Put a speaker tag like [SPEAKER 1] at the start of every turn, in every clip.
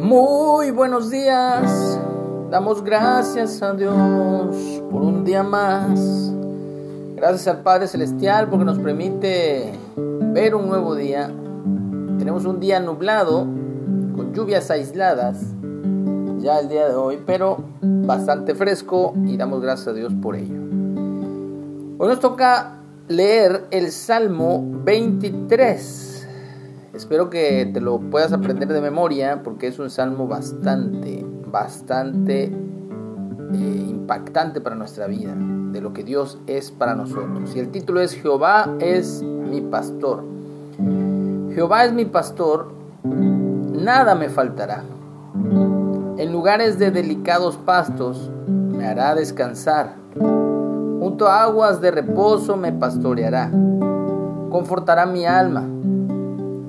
[SPEAKER 1] Muy buenos días. Damos gracias a Dios por un día más. Gracias al Padre Celestial porque nos permite ver un nuevo día. Tenemos un día nublado con lluvias aisladas ya el día de hoy, pero bastante fresco y damos gracias a Dios por ello. Hoy nos toca leer el Salmo 23. Espero que te lo puedas aprender de memoria porque es un salmo bastante, bastante eh, impactante para nuestra vida, de lo que Dios es para nosotros. Y el título es Jehová es mi pastor. Jehová es mi pastor, nada me faltará. En lugares de delicados pastos me hará descansar. Junto a aguas de reposo me pastoreará. Confortará mi alma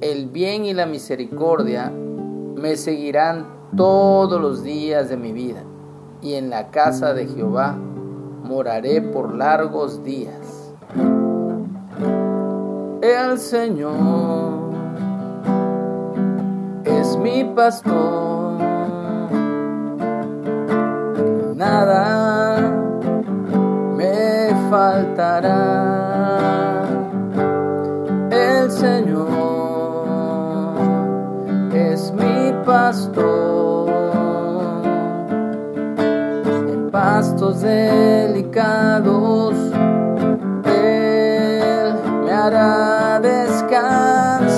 [SPEAKER 1] el bien y la misericordia me seguirán todos los días de mi vida, y en la casa de Jehová moraré por largos días. El Señor es mi pastor, nada me faltará. El Señor en pastos delicados. Él me hará descansar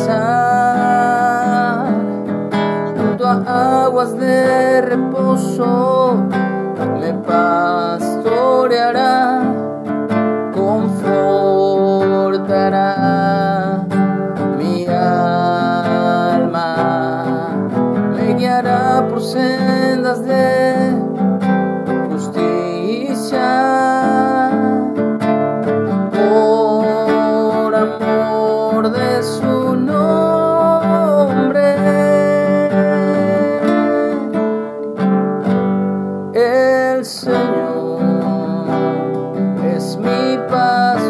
[SPEAKER 1] junto a aguas de reposo. Por sendas de justicia. Por amor de su nombre. El Señor es mi pastor.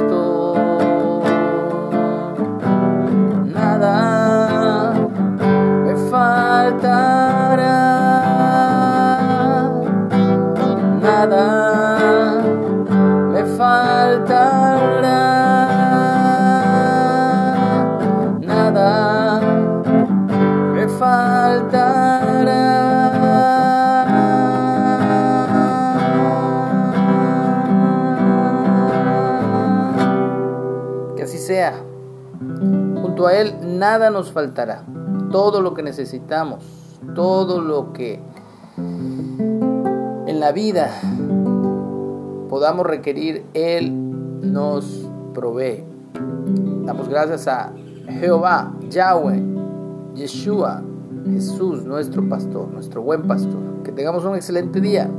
[SPEAKER 1] Nada me falta. Que así sea. Junto a Él nada nos faltará. Todo lo que necesitamos, todo lo que la vida podamos requerir, Él nos provee. Damos gracias a Jehová, Yahweh, Yeshua, Jesús, nuestro pastor, nuestro buen pastor. Que tengamos un excelente día.